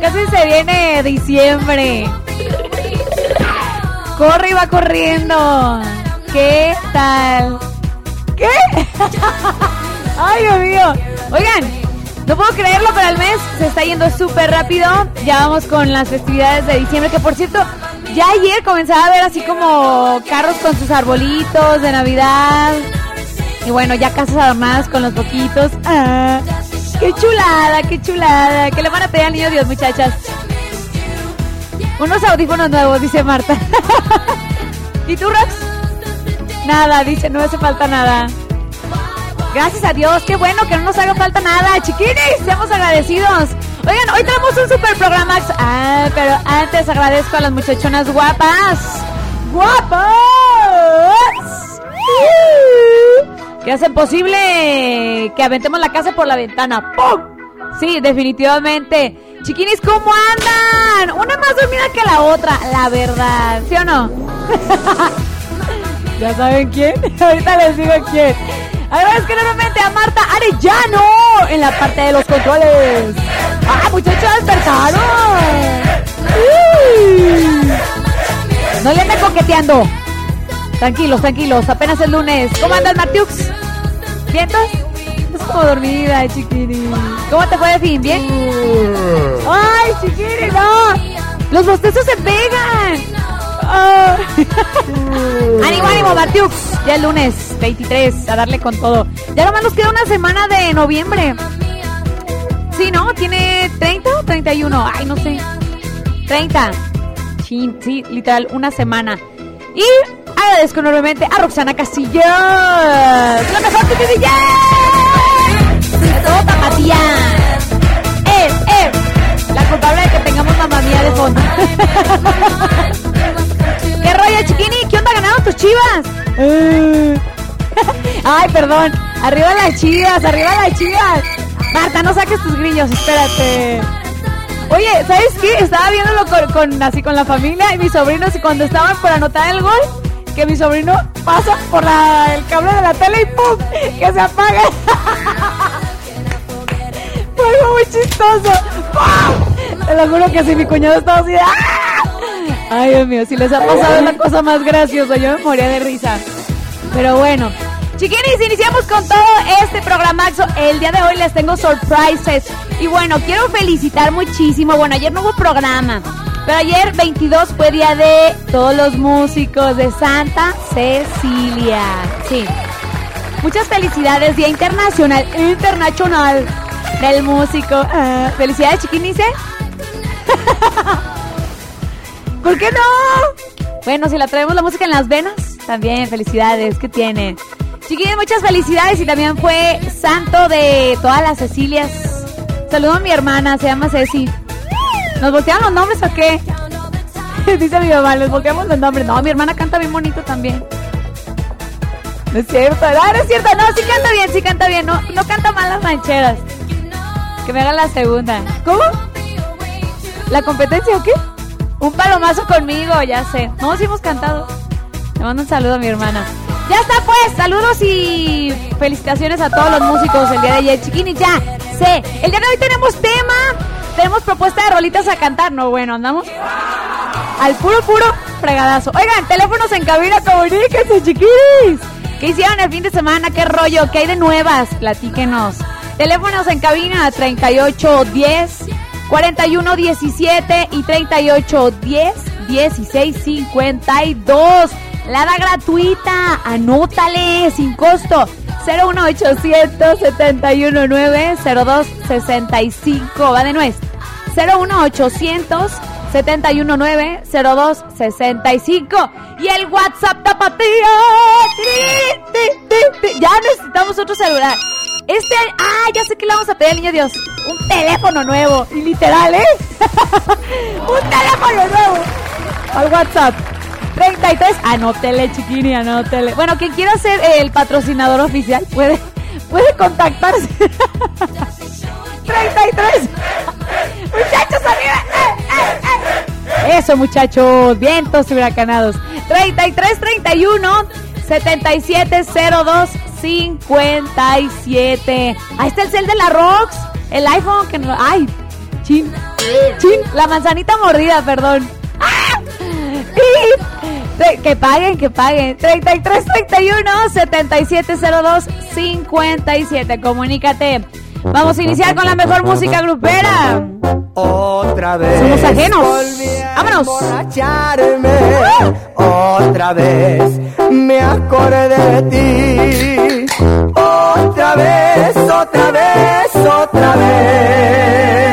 Casi se viene diciembre. Corre y va corriendo. ¿Qué tal? ¿Qué? Ay, Dios mío. Oigan, no puedo creerlo, pero el mes se está yendo súper rápido. Ya vamos con las festividades de diciembre, que por cierto, ya ayer comenzaba a ver así como carros con sus arbolitos de Navidad. Y bueno, ya casas adornadas con los boquitos. Ah, ¡Qué chulada, qué chulada! ¿Qué le van a pedir al niño Dios, muchachas? Unos audífonos nuevos, dice Marta. ¿Y tú, Rox? Nada, dice, no hace falta nada. Gracias a Dios, qué bueno que no nos haga falta nada, chiquinis, seamos agradecidos. Oigan, hoy tenemos un super programa. Ah, pero antes agradezco a las muchachonas guapas. ¡Guapas! Que hacen posible que aventemos la casa por la ventana. ¡Pum! Sí, definitivamente. Chiquinis, ¿cómo andan? Una más dormida que la otra, la verdad. ¿Sí o no? ¿Ya saben quién? Ahorita les digo quién. Agradezco enormemente a Marta Arellano en la parte de los controles. ¡Ah, muchachos, despertaron! ¡Uy! No le anden coqueteando. Tranquilos, tranquilos, apenas el lunes. ¿Cómo andas, Martiux? ¿Vientos? Es como dormida, chiquini. ¿Cómo te fue de fin? ¿Bien? ¡Ay, chiquini, no! ¡Los bostezos se pegan! Ah. ánimo, ánimo, Martiux. Ya el lunes 23, a darle con todo. Ya nomás nos queda una semana de noviembre. Sí, ¿no? ¿Tiene 30 o 31? Ay, no sé. 30. Chin, sí, literal, una semana. Y agradezco enormemente a Roxana Casillas. ¡La mejor que DJ! De todo tapatía. ¡Eh, eh! La culpable de que tengamos mamá mía de fondo. ¿Qué rollo, chiquini? ¿Qué onda ganaron tus chivas? Ay, perdón. Arriba las chivas, arriba las chivas. Marta, no saques tus grillos, espérate. Oye, ¿sabes qué? Estaba viéndolo con, con- así con la familia y mis sobrinos y cuando estaban por anotar el gol, que mi sobrino pasa por la- el cable de la tele y ¡pum! que se apaga. Fue algo muy chistoso. ¡Pum! Te lo juro que sí, mi cuñado estaba así ¡ah! Ay, Dios mío, si les ha pasado la cosa más graciosa, yo me moría de risa. Pero bueno, chiquinis, iniciamos con todo este programazo. El día de hoy les tengo surprises. Y bueno, quiero felicitar muchísimo. Bueno, ayer no hubo programa. Pero ayer 22 fue día de todos los músicos de Santa Cecilia. Sí. Muchas felicidades, Día Internacional, Internacional del Músico. Ah, felicidades, chiquinice. ¿Por qué no? Bueno, si la traemos la música en las venas, también felicidades, ¿qué tiene? Chiquines, muchas felicidades y también fue santo de todas las Cecilias. Saludo a mi hermana, se llama Ceci. ¿Nos voltearon los nombres o qué? Dice mi mamá, les volteamos los nombres. No, mi hermana canta bien bonito también. No es cierto, no, no es cierto, no, sí canta bien, sí canta bien, no, no canta mal las mancheras. Que me haga la segunda. ¿Cómo? ¿La competencia o qué? Un palomazo conmigo, ya sé. No, sí hemos cantado. Le mando un saludo a mi hermana. Ya está pues, saludos y felicitaciones a todos los músicos el día de ayer. Chiquini, ya sé. El día de hoy tenemos tema, tenemos propuesta de rolitas a cantar. No, bueno, andamos al puro, puro fregadazo. Oigan, teléfonos en cabina, comuníquense, chiquinis. ¿Qué hicieron el fin de semana? ¿Qué rollo? ¿Qué hay de nuevas? Platíquenos. Teléfonos en cabina 3810 4117 y 3810 1652. La da gratuita. Anótale sin costo. 01800 719 0265. Va de nuez. 01800 719 0265 y el WhatsApp tapatío. Ya necesitamos otro celular. Este, ah, ya sé que le vamos a pedir al niño Dios. Un teléfono nuevo. Y literal, ¿eh? Un teléfono nuevo. Al WhatsApp. 33. Anótele, chiquini, anótele. Bueno, quien quiera ser el patrocinador oficial puede, puede contactarse. 33. Muchachos, arriba. Eh, eh, eh. Eso, muchachos. Vientos huracanados. 33, 31, 7702 57. Ahí está el cel de la Rox. El iPhone que no. ¡Ay! Chin. Chin. La manzanita mordida, perdón. ¡Ah! Que paguen, que paguen. 33 31 7702 57. Comunícate. Vamos a iniciar con la mejor música grupera. Otra vez. Somos ajenos. volví a Vámonos. emborracharme. Otra vez me acordé de ti. Otra vez, otra vez, otra vez.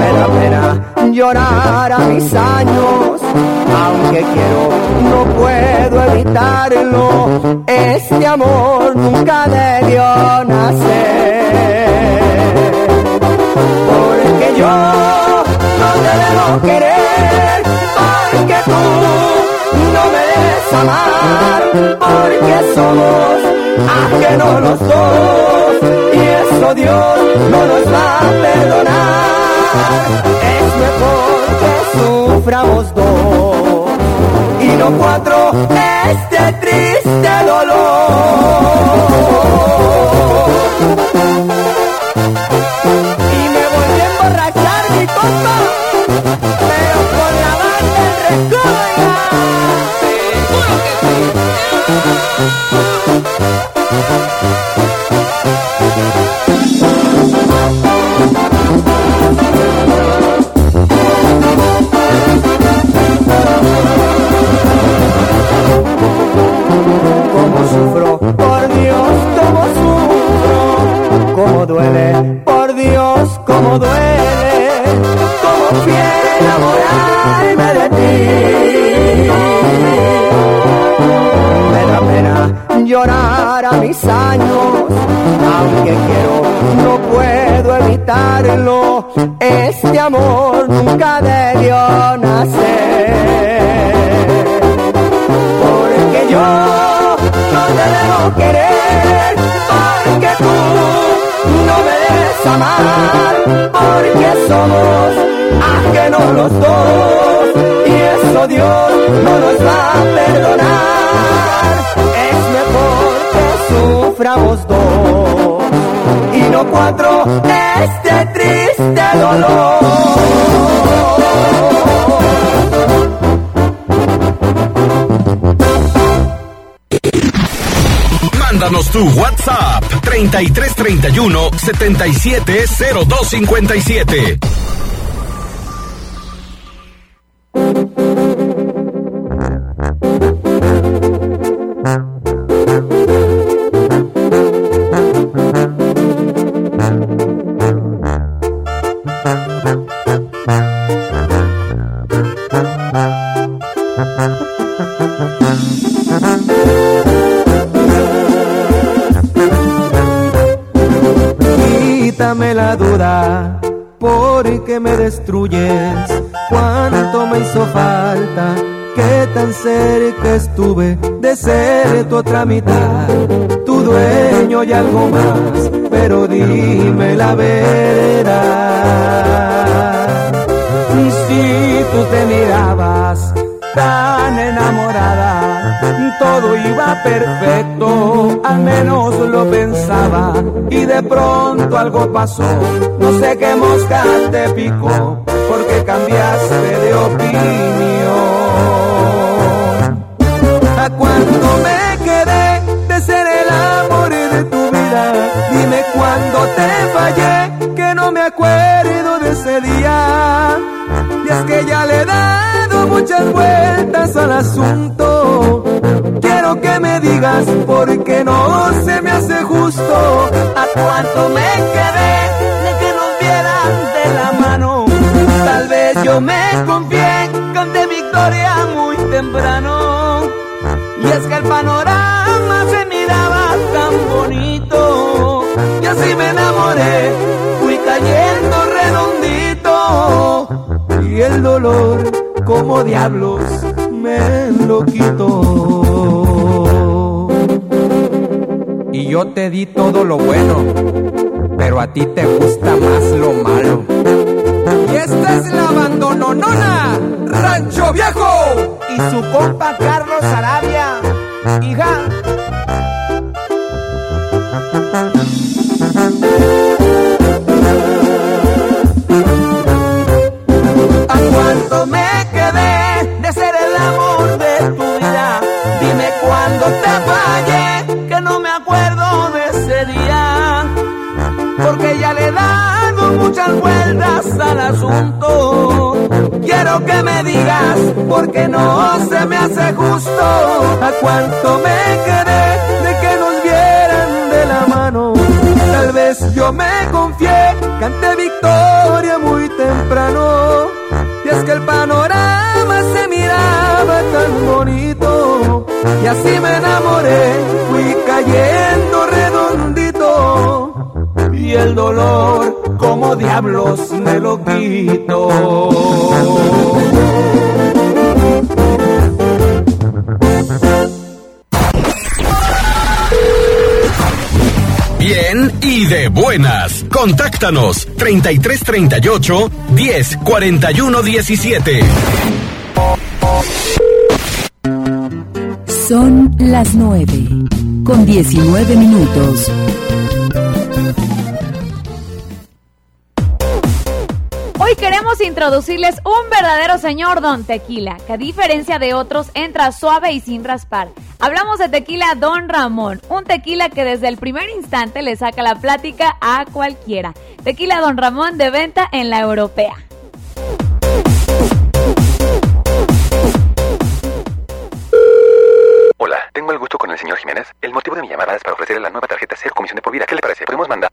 Me da pena llorar a mis años, aunque quiero, no puedo evitarlo, este amor nunca debió nacer porque yo no te debo querer, porque tú no me debes amar, porque somos ajenos los dos, eso Dios no nos va a perdonar. Es mejor que suframos dos, y no cuatro este triste dolor perdonar. Es mejor que suframos dos y no cuatro este triste dolor. Mándanos tu WhatsApp 3331 770257. Que tan cerca estuve de ser tu otra mitad, tu dueño y algo más. Pero dime la verdad. Si tú te mirabas tan enamorada, todo iba perfecto, al menos lo pensaba, y de pronto algo pasó, no sé qué mosca te picó, porque cambiaste de opinión. ¿A cuánto me quedé de ser el amor de tu vida? Dime cuándo te fallé, que no me acuerdo de ese día. Y es que ya le he dado muchas vueltas asunto. Quiero que me digas por qué no se me hace justo. ¿A cuánto me quedé de que nos vieran de la mano? Tal vez yo me confié, canté victoria muy temprano. Y es que el panorama se miraba tan bonito. Y así me enamoré, fui cayendo redondito. Y el dolor, como diablos, me lo quitó. Y yo te di todo lo bueno, pero a ti te gusta más lo malo. Y esta es la abandononona, Rancho Viejo. Y su compa Carlos Arabia. Hija. Cuándo te fallé, que no me acuerdo de ese día. Porque ya le he dado muchas vueltas al asunto. Quiero que me digas, porque no se me hace justo. ¿A cuánto me quedé de que nos vieran de la mano? Tal vez yo me confié, canté victoria muy temprano. Y es que el panorama se miraba tan. Y así me enamoré, fui cayendo redondito. Y el dolor, como diablos, me lo quito. Bien y de buenas. Contáctanos 3338 10 41 17. Son las 9, con 19 minutos. Hoy queremos introducirles un verdadero señor Don Tequila, que a diferencia de otros entra suave y sin raspar. Hablamos de tequila Don Ramón, un tequila que desde el primer instante le saca la plática a cualquiera. Tequila Don Ramón de venta en la europea. Señor Jiménez. El motivo de mi llamada es para ofrecerle la nueva tarjeta Cero Comisión de por vida. ¿Qué le parece? ¿Podemos mandar?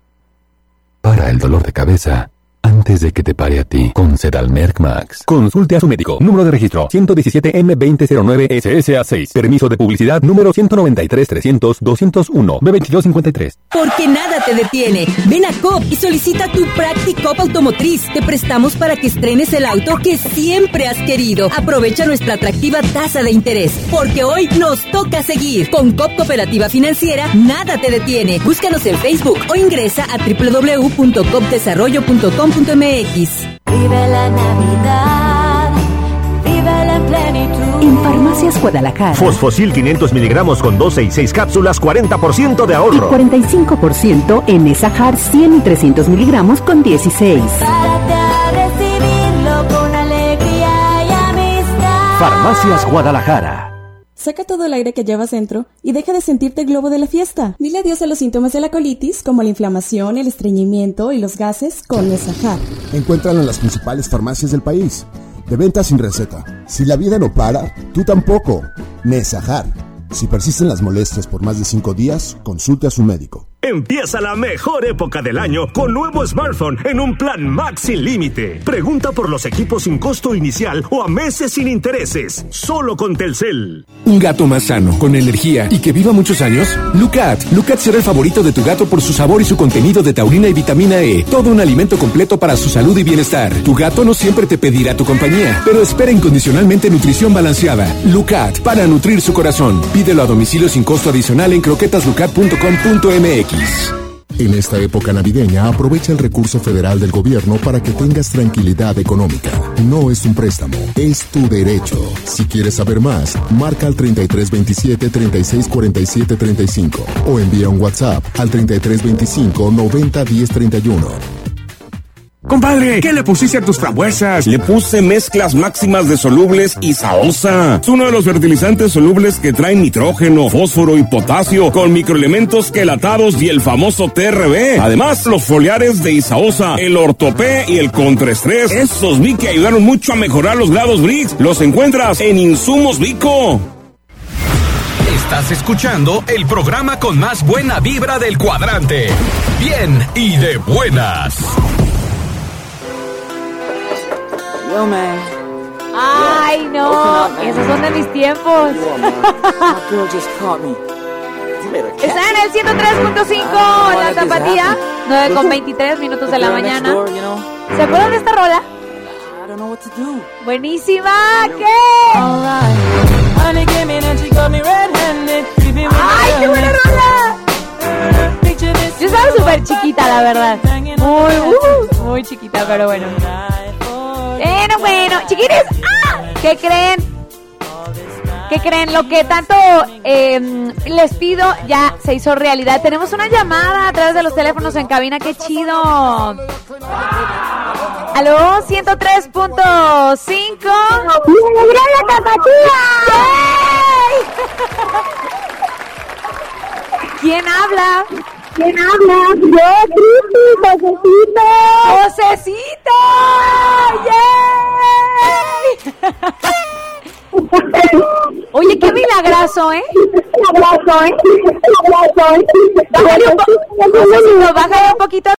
Para el dolor de cabeza, antes de que te pare a ti con Sedalmerc Max. Consulte a su médico. Número de registro 117M2009SSA6. Permiso de publicidad número 193-300-201. B2253. Porque nada te detiene. Ven a COP y solicita tu Practicop Automotriz. Te prestamos para que estrenes el auto que siempre has querido. Aprovecha nuestra atractiva tasa de interés. Porque hoy nos toca seguir. Con COP Cooperativa Financiera, nada te detiene. Búscanos en Facebook o ingresa a Vive la Navidad, vive la plenitud. En Farmacias Guadalajara. Fosfosil 500 miligramos con 12 y 6 cápsulas, 40% de Y ahorro. 45% en Nesahar 100 y 300 miligramos con 16. Párate a recibirlo con alegría y amistad. Farmacias Guadalajara. Saca todo el aire que llevas dentro y deja de sentirte globo de la fiesta. Dile adiós a los síntomas de la colitis como la inflamación, el estreñimiento y los gases con Nesahar. Encuéntralo en las principales farmacias del país. De venta sin receta. Si la vida no para, tú tampoco. Nesajar. Si persisten las molestias por más de 5 días, consulte a su médico. Empieza la mejor época del año con nuevo smartphone en un plan Max sin límite. Pregunta por los equipos sin costo inicial o a meses sin intereses. Solo con Telcel. Un gato más sano, con energía y que viva muchos años. Lucat. Lucat será el favorito de tu gato por su sabor y su contenido de taurina y vitamina E. Todo un alimento completo para su salud y bienestar. Tu gato no siempre te pedirá tu compañía, pero espera incondicionalmente nutrición balanceada. Lucat, para nutrir su corazón. Pídelo a domicilio sin costo adicional en croquetaslucat.com.mx. En esta época navideña, aprovecha el recurso federal del gobierno para que tengas tranquilidad económica. No es un préstamo, es tu derecho. Si quieres saber más, marca al 3327 3647 35 o envía un WhatsApp al 3325 90 10 31. Compadre, ¿qué le pusiste a tus frambuesas? Le puse mezclas máximas de solubles y saosa. Es uno de los fertilizantes solubles que traen nitrógeno, fósforo y potasio con microelementos quelatados y el famoso TRB. Además, los foliares de Isaosa, el ortopé y el contraestrés, esos vi que ayudaron mucho a mejorar los grados Brix. Los encuentras en Insumos Vico. Estás escuchando el programa con más buena vibra del cuadrante. Bien y de buenas. Yo, man. Ay, no, up, esos son de mis tiempos. Está en el 103.5, Ah, la tapatía, happening? 9 con Listen, 23 minutos de la mañana. ¿Se acuerdan de esta rola? I don't know what to do. Buenísima, ¿qué? ¡Ay, qué buena rola! Yo estaba súper chiquita, la verdad. Muy, uh, muy chiquita, pero bueno. Bueno, bueno, chiquines, ¡ah! ¿qué creen? ¿Qué creen? Lo que tanto eh, les pido ya se hizo realidad. Tenemos una llamada a través de los teléfonos en cabina, qué chido. Aló, 103.5. la tapatía! ¿Quién habla? ¿Quién habla? Yo. Oye, qué milagrazo, ¿eh? Abrazo, ¿eh? Abrazo, ¿eh? Bájale un, po- bájale un poquito